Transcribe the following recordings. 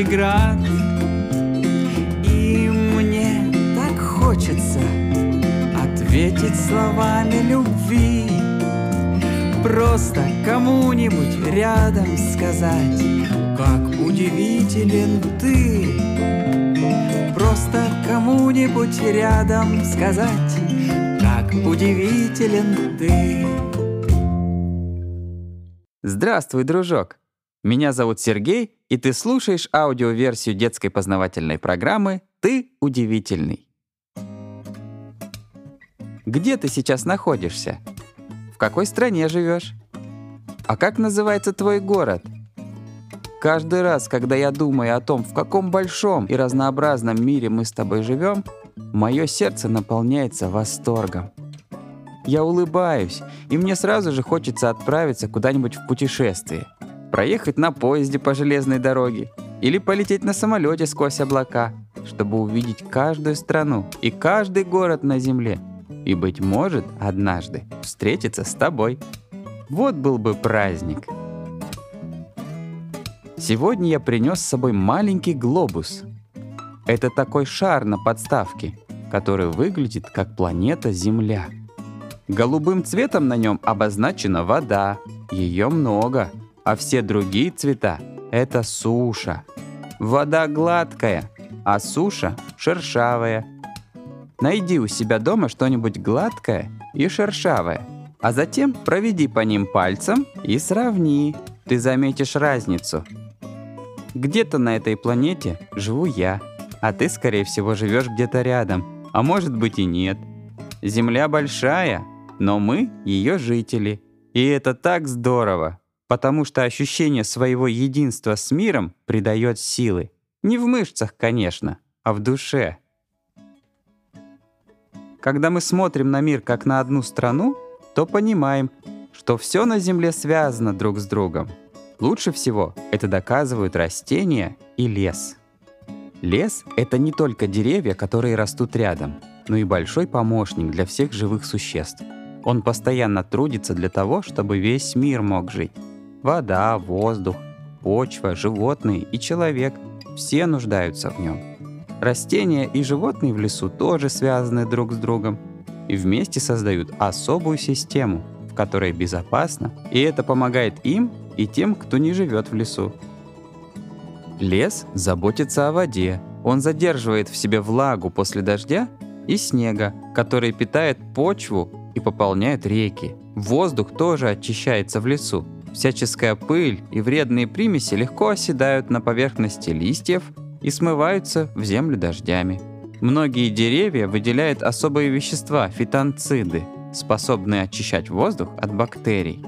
нет преград. И мне так хочется ответить словами любви. Просто кому-нибудь рядом сказать, как удивителен ты. Просто кому-нибудь рядом сказать, как удивителен ты. Здравствуй, дружок! Меня зовут Сергей, и ты слушаешь аудиоверсию детской познавательной программы «Ты удивительный». Где ты сейчас находишься? В какой стране живешь? А как называется твой город? Каждый раз, когда я думаю о том, в каком большом и разнообразном мире мы с тобой живем, мое сердце наполняется восторгом. Я улыбаюсь, и мне сразу же хочется отправиться куда-нибудь в путешествие. Проехать на поезде по железной дороге или полететь на самолете сквозь облака, чтобы увидеть каждую страну и каждый город на Земле. И, быть может, однажды встретиться с тобой. Вот был бы праздник. Сегодня я принес с собой маленький глобус. Это такой шар на подставке, который выглядит как планета Земля. Голубым цветом на нем обозначена вода, ее много, а все другие цвета — это суша. Вода гладкая, а суша шершавая. Найди у себя дома что-нибудь гладкое и шершавое, а затем проведи по ним пальцем и сравни. Ты заметишь разницу. Где-то на этой планете живу я, а ты, скорее всего, живешь где-то рядом, а может быть и нет. Земля большая, но мы ее жители. И это так здорово, потому что ощущение своего единства с миром придает силы. Не в мышцах, конечно, а в душе. Когда мы смотрим на мир как на одну страну, то понимаем, что все на Земле связано друг с другом. Лучше всего это доказывают растения и лес. Лес — это не только деревья, которые растут рядом, но и большой помощник для всех живых существ — он постоянно трудится для того, чтобы весь мир мог жить. Вода, воздух, почва, животные и человек — все нуждаются в нем. Растения и животные в лесу тоже связаны друг с другом и вместе создают особую систему, в которой безопасно, и это помогает им и тем, кто не живет в лесу. Лес заботится о воде. Он задерживает в себе влагу после дождя и снега, который питает почву и пополняют реки. Воздух тоже очищается в лесу. Всяческая пыль и вредные примеси легко оседают на поверхности листьев и смываются в землю дождями. Многие деревья выделяют особые вещества – фитонциды, способные очищать воздух от бактерий.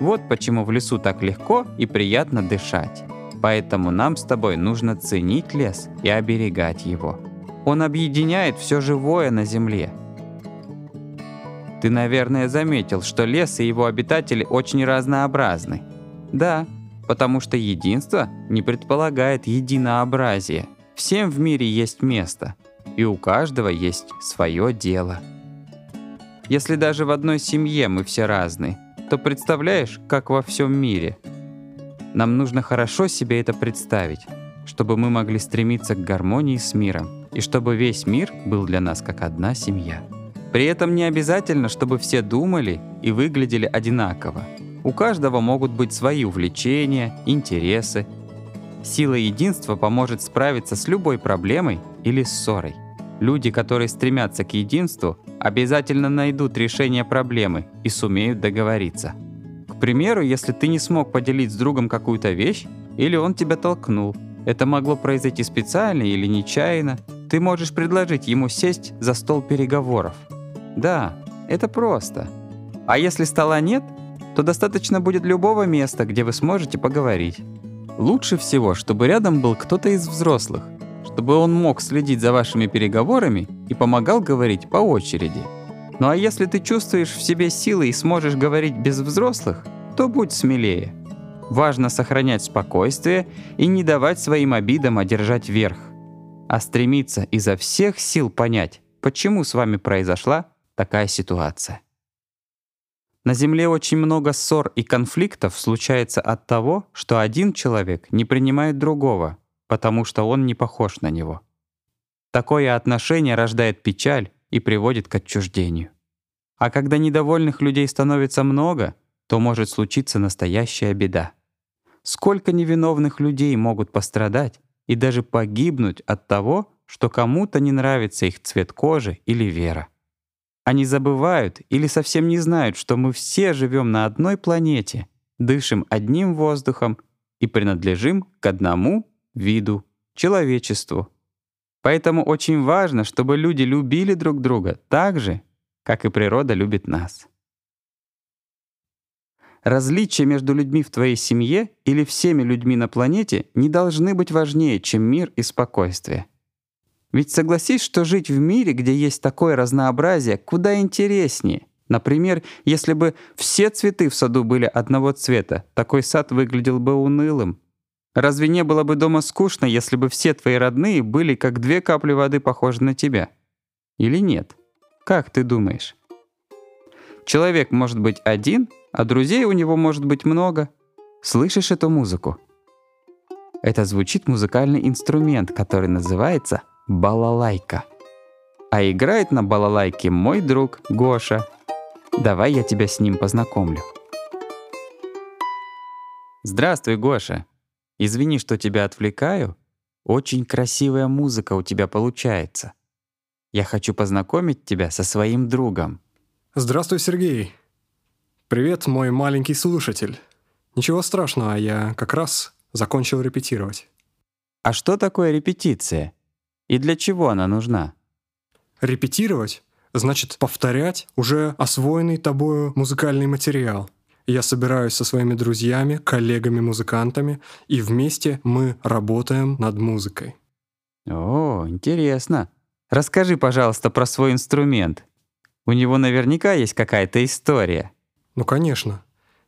Вот почему в лесу так легко и приятно дышать. Поэтому нам с тобой нужно ценить лес и оберегать его. Он объединяет все живое на Земле ты, наверное, заметил, что лес и его обитатели очень разнообразны. Да, потому что единство не предполагает единообразие. Всем в мире есть место, и у каждого есть свое дело. Если даже в одной семье мы все разные, то представляешь, как во всем мире. Нам нужно хорошо себе это представить, чтобы мы могли стремиться к гармонии с миром, и чтобы весь мир был для нас как одна семья. При этом не обязательно, чтобы все думали и выглядели одинаково. У каждого могут быть свои увлечения, интересы. Сила единства поможет справиться с любой проблемой или ссорой. Люди, которые стремятся к единству, обязательно найдут решение проблемы и сумеют договориться. К примеру, если ты не смог поделить с другом какую-то вещь, или он тебя толкнул, это могло произойти специально или нечаянно, ты можешь предложить ему сесть за стол переговоров – да, это просто. А если стола нет, то достаточно будет любого места, где вы сможете поговорить. Лучше всего, чтобы рядом был кто-то из взрослых, чтобы он мог следить за вашими переговорами и помогал говорить по очереди. Ну а если ты чувствуешь в себе силы и сможешь говорить без взрослых, то будь смелее. Важно сохранять спокойствие и не давать своим обидам одержать верх, а стремиться изо всех сил понять, почему с вами произошла такая ситуация. На Земле очень много ссор и конфликтов случается от того, что один человек не принимает другого, потому что он не похож на него. Такое отношение рождает печаль и приводит к отчуждению. А когда недовольных людей становится много, то может случиться настоящая беда. Сколько невиновных людей могут пострадать и даже погибнуть от того, что кому-то не нравится их цвет кожи или вера. Они забывают или совсем не знают, что мы все живем на одной планете, дышим одним воздухом и принадлежим к одному виду — человечеству. Поэтому очень важно, чтобы люди любили друг друга так же, как и природа любит нас. Различия между людьми в твоей семье или всеми людьми на планете не должны быть важнее, чем мир и спокойствие. Ведь согласись, что жить в мире, где есть такое разнообразие, куда интереснее. Например, если бы все цветы в саду были одного цвета, такой сад выглядел бы унылым. Разве не было бы дома скучно, если бы все твои родные были как две капли воды похожи на тебя? Или нет? Как ты думаешь? Человек может быть один, а друзей у него может быть много. Слышишь эту музыку? Это звучит музыкальный инструмент, который называется балалайка. А играет на балалайке мой друг Гоша. Давай я тебя с ним познакомлю. Здравствуй, Гоша. Извини, что тебя отвлекаю. Очень красивая музыка у тебя получается. Я хочу познакомить тебя со своим другом. Здравствуй, Сергей. Привет, мой маленький слушатель. Ничего страшного, я как раз закончил репетировать. А что такое репетиция? И для чего она нужна? Репетировать значит повторять уже освоенный тобою музыкальный материал. Я собираюсь со своими друзьями, коллегами-музыкантами, и вместе мы работаем над музыкой. О, интересно. Расскажи, пожалуйста, про свой инструмент. У него наверняка есть какая-то история. Ну, конечно.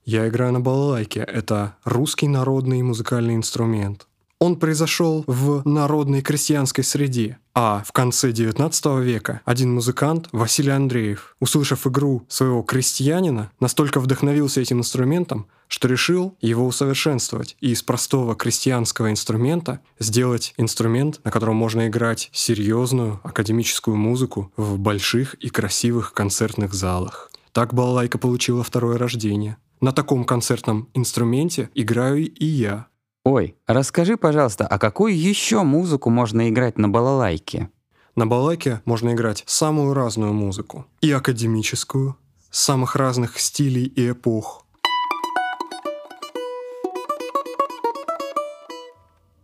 Я играю на балалайке. Это русский народный музыкальный инструмент он произошел в народной крестьянской среде. А в конце XIX века один музыкант, Василий Андреев, услышав игру своего крестьянина, настолько вдохновился этим инструментом, что решил его усовершенствовать и из простого крестьянского инструмента сделать инструмент, на котором можно играть серьезную академическую музыку в больших и красивых концертных залах. Так балалайка получила второе рождение. На таком концертном инструменте играю и я, Ой, расскажи, пожалуйста, а какую еще музыку можно играть на балалайке? На балалайке можно играть самую разную музыку. И академическую, самых разных стилей и эпох.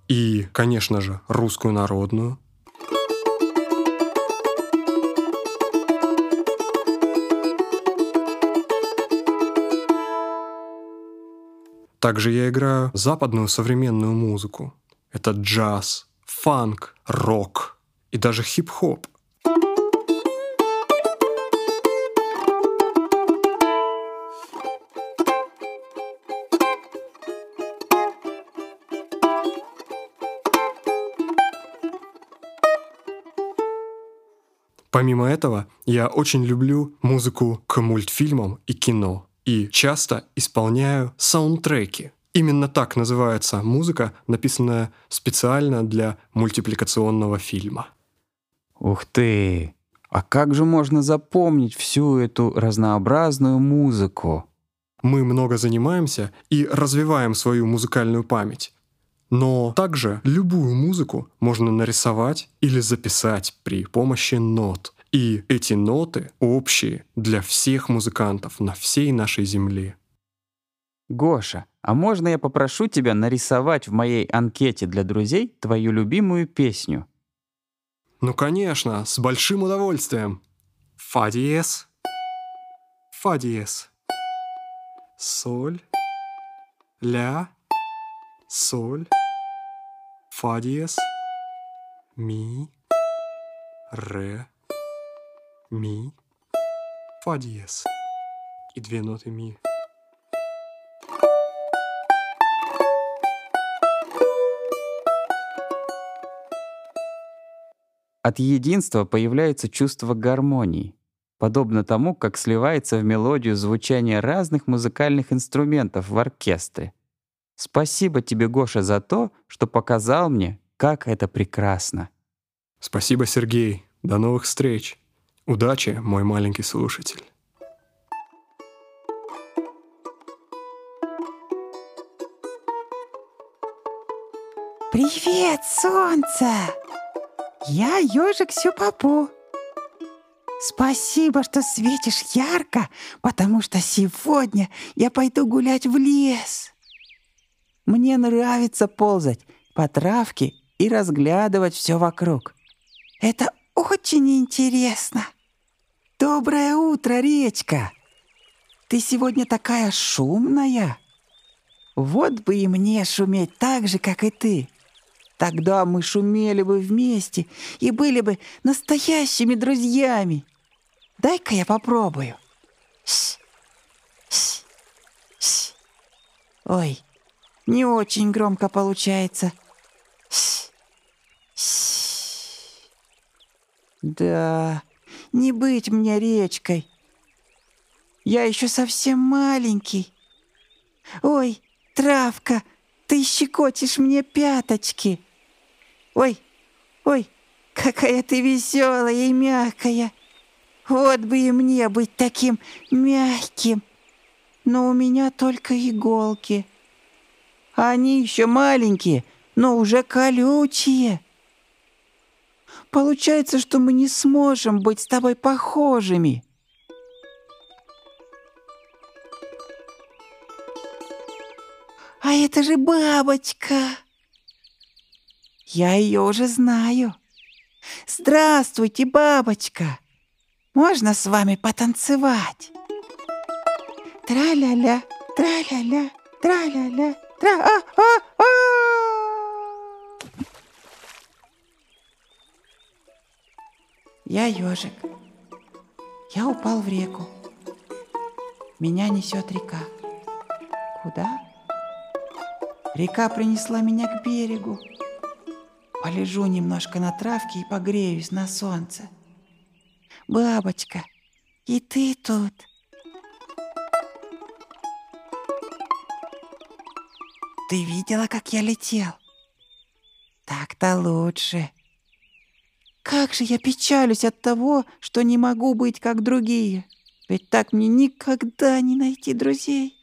И, конечно же, русскую народную — Также я играю западную современную музыку. Это джаз, фанк, рок и даже хип-хоп. Помимо этого, я очень люблю музыку к мультфильмам и кино и часто исполняю саундтреки. Именно так называется музыка, написанная специально для мультипликационного фильма. Ух ты! А как же можно запомнить всю эту разнообразную музыку? Мы много занимаемся и развиваем свою музыкальную память. Но также любую музыку можно нарисовать или записать при помощи нот — и эти ноты общие для всех музыкантов на всей нашей земле. Гоша, а можно я попрошу тебя нарисовать в моей анкете для друзей твою любимую песню? Ну, конечно, с большим удовольствием. Фа диез. Фа диез. Соль. Ля. Соль. Фа диез. Ми. Ре ми, фа диез и две ноты ми. От единства появляется чувство гармонии. подобно тому, как сливается в мелодию звучание разных музыкальных инструментов в оркестре. Спасибо тебе, Гоша, за то, что показал мне, как это прекрасно. Спасибо, Сергей. До новых встреч. Удачи, мой маленький слушатель. Привет, солнце! Я ежик Сюпапу. Спасибо, что светишь ярко, потому что сегодня я пойду гулять в лес. Мне нравится ползать по травке и разглядывать все вокруг. Это очень интересно. Доброе утро, речка. Ты сегодня такая шумная. Вот бы и мне шуметь так же, как и ты. Тогда мы шумели бы вместе и были бы настоящими друзьями. Дай-ка я попробую. Ш, ш, ш. Ой, не очень громко получается. Да, не быть мне речкой. Я еще совсем маленький. Ой, травка, ты щекотишь мне пяточки. Ой, ой, какая ты веселая и мягкая. Вот бы и мне быть таким мягким. Но у меня только иголки. Они еще маленькие, но уже колючие. Получается, что мы не сможем быть с тобой похожими. А это же бабочка. Я ее уже знаю. Здравствуйте, бабочка. Можно с вами потанцевать? Тра-ля-ля, тра-ля-ля, тра-ля-ля, тра-а-а-а! Я ежик. Я упал в реку. Меня несет река. Куда? Река принесла меня к берегу. Полежу немножко на травке и погреюсь на солнце. Бабочка, и ты тут. Ты видела, как я летел? Так-то лучше. Как же я печалюсь от того, что не могу быть как другие. Ведь так мне никогда не найти друзей.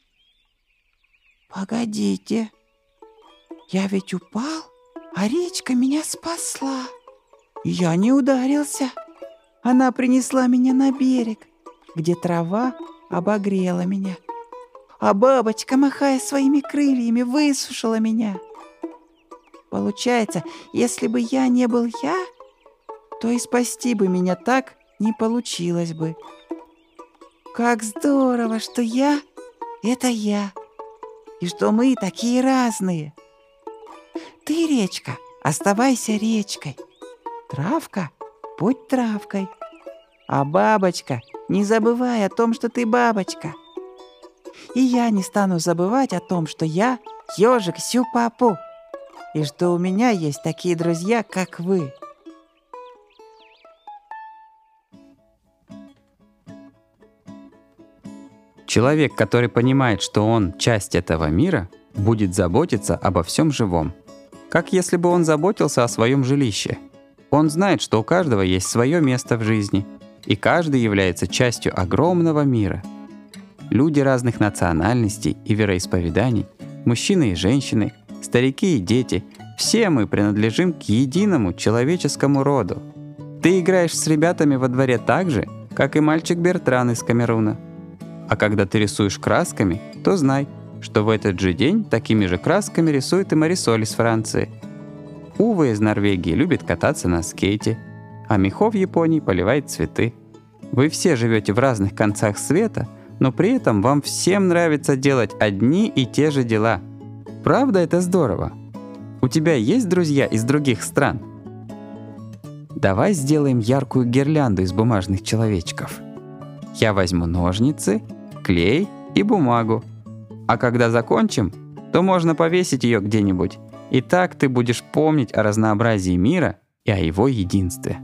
Погодите. Я ведь упал? а речка меня спасла. Я не ударился. Она принесла меня на берег, где трава обогрела меня. А бабочка, махая своими крыльями, высушила меня. Получается, если бы я не был я, то и спасти бы меня так не получилось бы. Как здорово, что я — это я, и что мы такие разные — ты, речка, оставайся речкой. Травка, будь травкой. А бабочка, не забывай о том, что ты бабочка. И я не стану забывать о том, что я ежик Сю-Папу, и что у меня есть такие друзья, как вы. Человек, который понимает, что он часть этого мира, будет заботиться обо всем живом – как если бы он заботился о своем жилище. Он знает, что у каждого есть свое место в жизни, и каждый является частью огромного мира. Люди разных национальностей и вероисповеданий, мужчины и женщины, старики и дети, все мы принадлежим к единому человеческому роду. Ты играешь с ребятами во дворе так же, как и мальчик Бертран из Камеруна. А когда ты рисуешь красками, то знай, что в этот же день такими же красками рисует и Марисоль из Франции. Ува из Норвегии любит кататься на скейте, а Михо в Японии поливает цветы. Вы все живете в разных концах света, но при этом вам всем нравится делать одни и те же дела. Правда, это здорово? У тебя есть друзья из других стран? Давай сделаем яркую гирлянду из бумажных человечков. Я возьму ножницы, клей и бумагу, а когда закончим, то можно повесить ее где-нибудь. И так ты будешь помнить о разнообразии мира и о его единстве.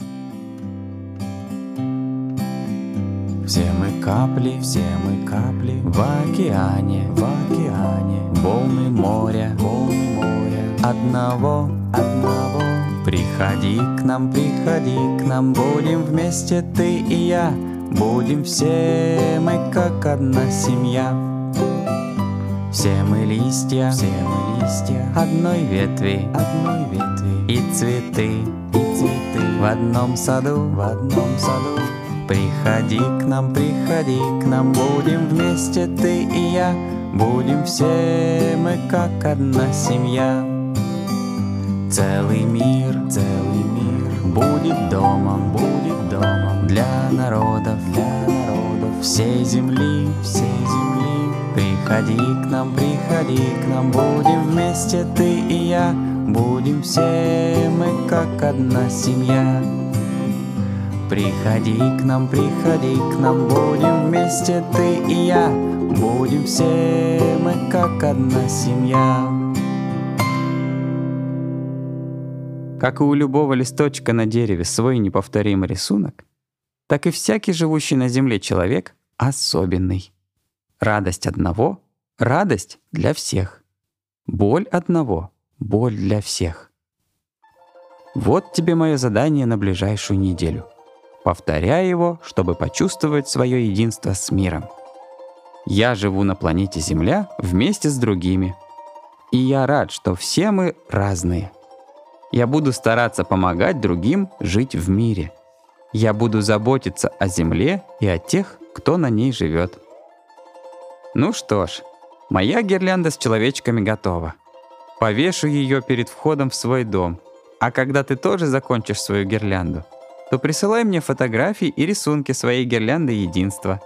Все мы капли, все мы капли в океане, в океане, волны моря, волны моря, одного, одного. Приходи к нам, приходи к нам, будем вместе ты и я, будем все мы как одна семья. Все мы листья, все мы листья. Одной ветви, одной ветви. И цветы, и цветы. В одном саду, в одном саду. Приходи к нам, приходи к нам, будем вместе ты и я, будем все мы как одна семья. Целый мир, целый мир. Будет домом, будет домом для народов, для народов всей земли, всей земли. Приходи к нам, приходи к нам, будем вместе ты и я, будем все мы как одна семья. Приходи к нам, приходи к нам, будем вместе ты и я, будем все мы как одна семья. Как и у любого листочка на дереве свой неповторимый рисунок, так и всякий живущий на земле человек особенный. Радость одного — радость для всех. Боль одного — боль для всех. Вот тебе мое задание на ближайшую неделю. Повторяй его, чтобы почувствовать свое единство с миром. Я живу на планете Земля вместе с другими. И я рад, что все мы разные. Я буду стараться помогать другим жить в мире. Я буду заботиться о Земле и о тех, кто на ней живет. Ну что ж, моя гирлянда с человечками готова. Повешу ее перед входом в свой дом. А когда ты тоже закончишь свою гирлянду, то присылай мне фотографии и рисунки своей гирлянды единства.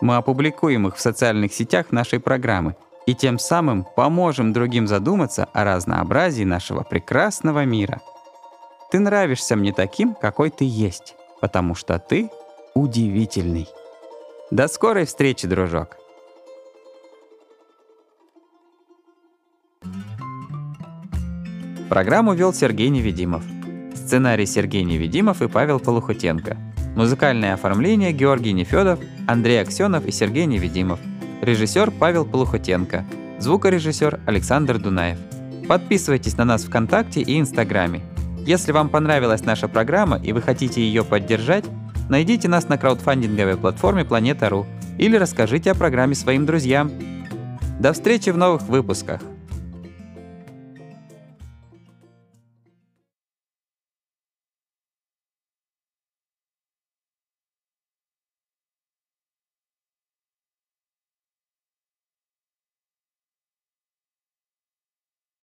Мы опубликуем их в социальных сетях нашей программы и тем самым поможем другим задуматься о разнообразии нашего прекрасного мира. Ты нравишься мне таким, какой ты есть, потому что ты удивительный. До скорой встречи, дружок! Программу вел Сергей Невидимов. Сценарий Сергей Невидимов и Павел Полухутенко. Музыкальное оформление Георгий Нефедов, Андрей Аксенов и Сергей Невидимов. Режиссер Павел Полухутенко. Звукорежиссер Александр Дунаев. Подписывайтесь на нас ВКонтакте и Инстаграме. Если вам понравилась наша программа и вы хотите ее поддержать, найдите нас на краудфандинговой платформе Планета.ру или расскажите о программе своим друзьям. До встречи в новых выпусках!